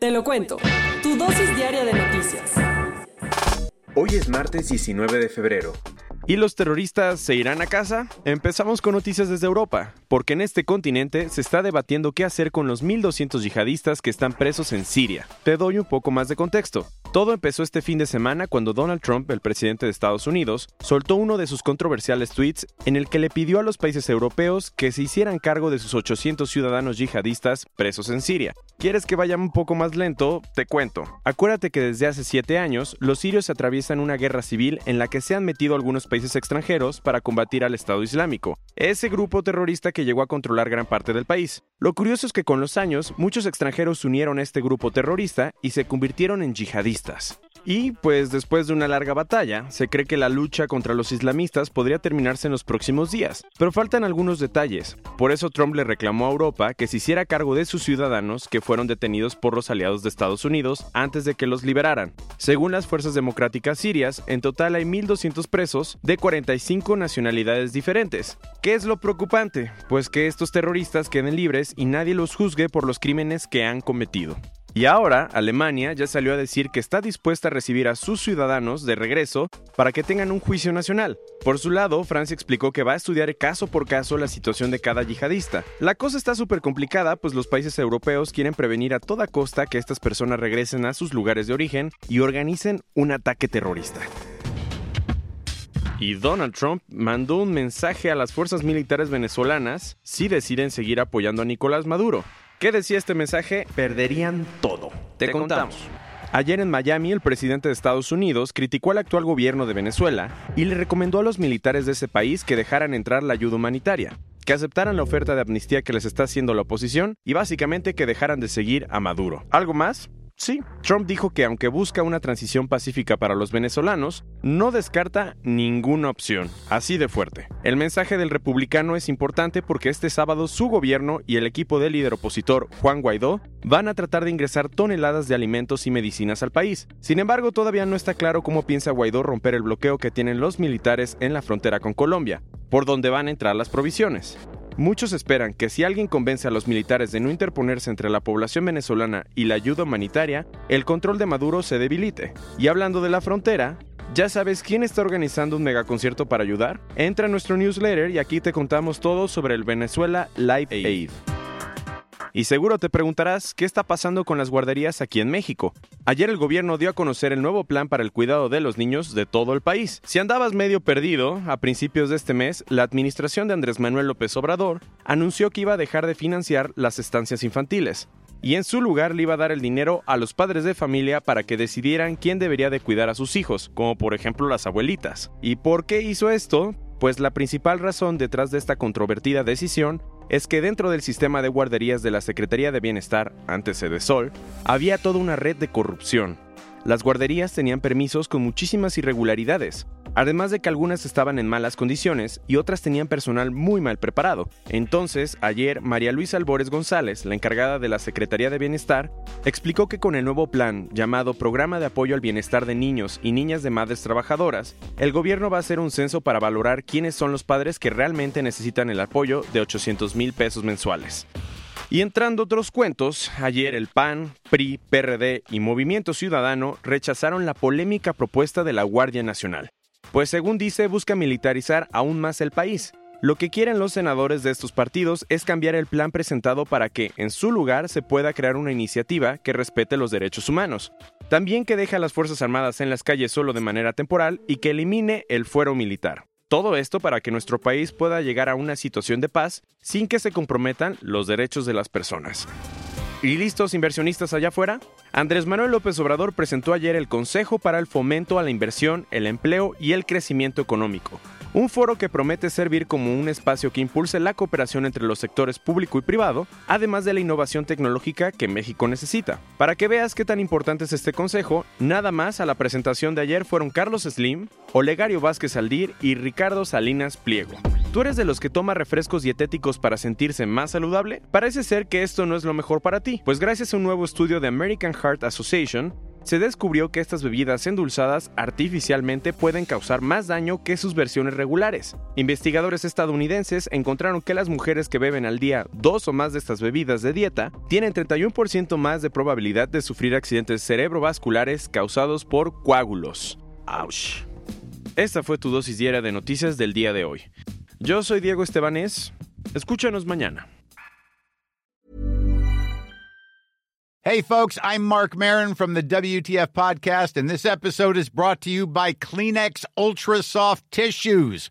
Te lo cuento. Tu dosis diaria de noticias. Hoy es martes 19 de febrero. ¿Y los terroristas se irán a casa? Empezamos con noticias desde Europa, porque en este continente se está debatiendo qué hacer con los 1.200 yihadistas que están presos en Siria. Te doy un poco más de contexto. Todo empezó este fin de semana cuando Donald Trump, el presidente de Estados Unidos, soltó uno de sus controversiales tweets en el que le pidió a los países europeos que se hicieran cargo de sus 800 ciudadanos yihadistas presos en Siria. ¿Quieres que vaya un poco más lento? Te cuento. Acuérdate que desde hace 7 años, los sirios atraviesan una guerra civil en la que se han metido algunos países extranjeros para combatir al Estado Islámico, ese grupo terrorista que llegó a controlar gran parte del país. Lo curioso es que con los años, muchos extranjeros se unieron a este grupo terrorista y se convirtieron en yihadistas. Y pues después de una larga batalla, se cree que la lucha contra los islamistas podría terminarse en los próximos días, pero faltan algunos detalles. Por eso Trump le reclamó a Europa que se hiciera cargo de sus ciudadanos que fueron detenidos por los aliados de Estados Unidos antes de que los liberaran. Según las fuerzas democráticas sirias, en total hay 1.200 presos de 45 nacionalidades diferentes. ¿Qué es lo preocupante? Pues que estos terroristas queden libres y nadie los juzgue por los crímenes que han cometido. Y ahora, Alemania ya salió a decir que está dispuesta a recibir a sus ciudadanos de regreso para que tengan un juicio nacional. Por su lado, Francia explicó que va a estudiar caso por caso la situación de cada yihadista. La cosa está súper complicada, pues los países europeos quieren prevenir a toda costa que estas personas regresen a sus lugares de origen y organicen un ataque terrorista. Y Donald Trump mandó un mensaje a las fuerzas militares venezolanas si deciden seguir apoyando a Nicolás Maduro. ¿Qué decía este mensaje? Perderían todo. Te, contamos. Ayer en Miami, el presidente de Estados Unidos criticó al actual gobierno de Venezuela y le recomendó a los militares de ese país que dejaran entrar la ayuda humanitaria, que aceptaran la oferta de amnistía que les está haciendo la oposición y básicamente que dejaran de seguir a Maduro. ¿Algo más? Sí, Trump dijo que aunque busca una transición pacífica para los venezolanos, no descarta ninguna opción, así de fuerte. El mensaje del republicano es importante porque este sábado su gobierno y el equipo del líder opositor Juan Guaidó van a tratar de ingresar toneladas de alimentos y medicinas al país. Sin embargo, todavía no está claro cómo piensa Guaidó romper el bloqueo que tienen los militares en la frontera con Colombia, por donde van a entrar las provisiones. Muchos esperan que si alguien convence a los militares de no interponerse entre la población venezolana y la ayuda humanitaria, el control de Maduro se debilite. Y hablando de la frontera, ¿ya sabes quién está organizando un megaconcierto para ayudar? Entra a nuestro newsletter y aquí te contamos todo sobre el Venezuela Live Aid. Y seguro te preguntarás qué está pasando con las guarderías aquí en México. Ayer el gobierno dio a conocer el nuevo plan para el cuidado de los niños de todo el país. Si andabas medio perdido, a principios de este mes, la administración de Andrés Manuel López Obrador anunció que iba a dejar de financiar las estancias infantiles. Y en su lugar le iba a dar el dinero a los padres de familia para que decidieran quién debería de cuidar a sus hijos, como por ejemplo las abuelitas. ¿Y por qué hizo esto? Pues la principal razón detrás de esta controvertida decisión es que dentro del sistema de guarderías de la Secretaría de Bienestar, antes Sol, había toda una red de corrupción. Las guarderías tenían permisos con muchísimas irregularidades, además de que algunas estaban en malas condiciones y otras tenían personal muy mal preparado. Entonces, ayer María Luisa Albores González, la encargada de la Secretaría de Bienestar, explicó que con el nuevo plan llamado Programa de Apoyo al Bienestar de Niños y Niñas de Madres Trabajadoras, el gobierno va a hacer un censo para valorar quiénes son los padres que realmente necesitan el apoyo de 800 mil pesos mensuales. Y entrando otros cuentos, ayer el PAN, PRI, PRD y Movimiento Ciudadano rechazaron la polémica propuesta de la Guardia Nacional, pues según dice busca militarizar aún más el país. Lo que quieren los senadores de estos partidos es cambiar el plan presentado para que, en su lugar, se pueda crear una iniciativa que respete los derechos humanos. También que deje a las Fuerzas Armadas en las calles solo de manera temporal y que elimine el fuero militar. Todo esto para que nuestro país pueda llegar a una situación de paz sin que se comprometan los derechos de las personas. ¿Y listos inversionistas allá afuera? Andrés Manuel López Obrador presentó ayer el Consejo para el Fomento a la Inversión, el Empleo y el Crecimiento Económico, un foro que promete servir como un espacio que impulse la cooperación entre los sectores público y privado, además de la innovación tecnológica que México necesita. Para que veas qué tan importante es este consejo, nada más a la presentación de ayer fueron Carlos Slim, Olegario Vázquez Aldir y Ricardo Salinas Pliego. ¿Tú eres de los que toma refrescos dietéticos para sentirse más saludable? Parece ser que esto no es lo mejor para ti, pues gracias a un nuevo estudio de American Heart Association, se descubrió que estas bebidas endulzadas artificialmente pueden causar más daño que sus versiones regulares. Investigadores estadounidenses encontraron que las mujeres que beben al día dos o más de estas bebidas de dieta tienen 31% más de probabilidad de sufrir accidentes cerebrovasculares causados por coágulos. ¡Auch! Esta fue tu dosis diaria de noticias del día de hoy. Yo soy Diego Estebanés. Escúchanos mañana. Hey, folks, I'm Mark Marin from the WTF Podcast, and this episode is brought to you by Kleenex Ultra Soft Tissues,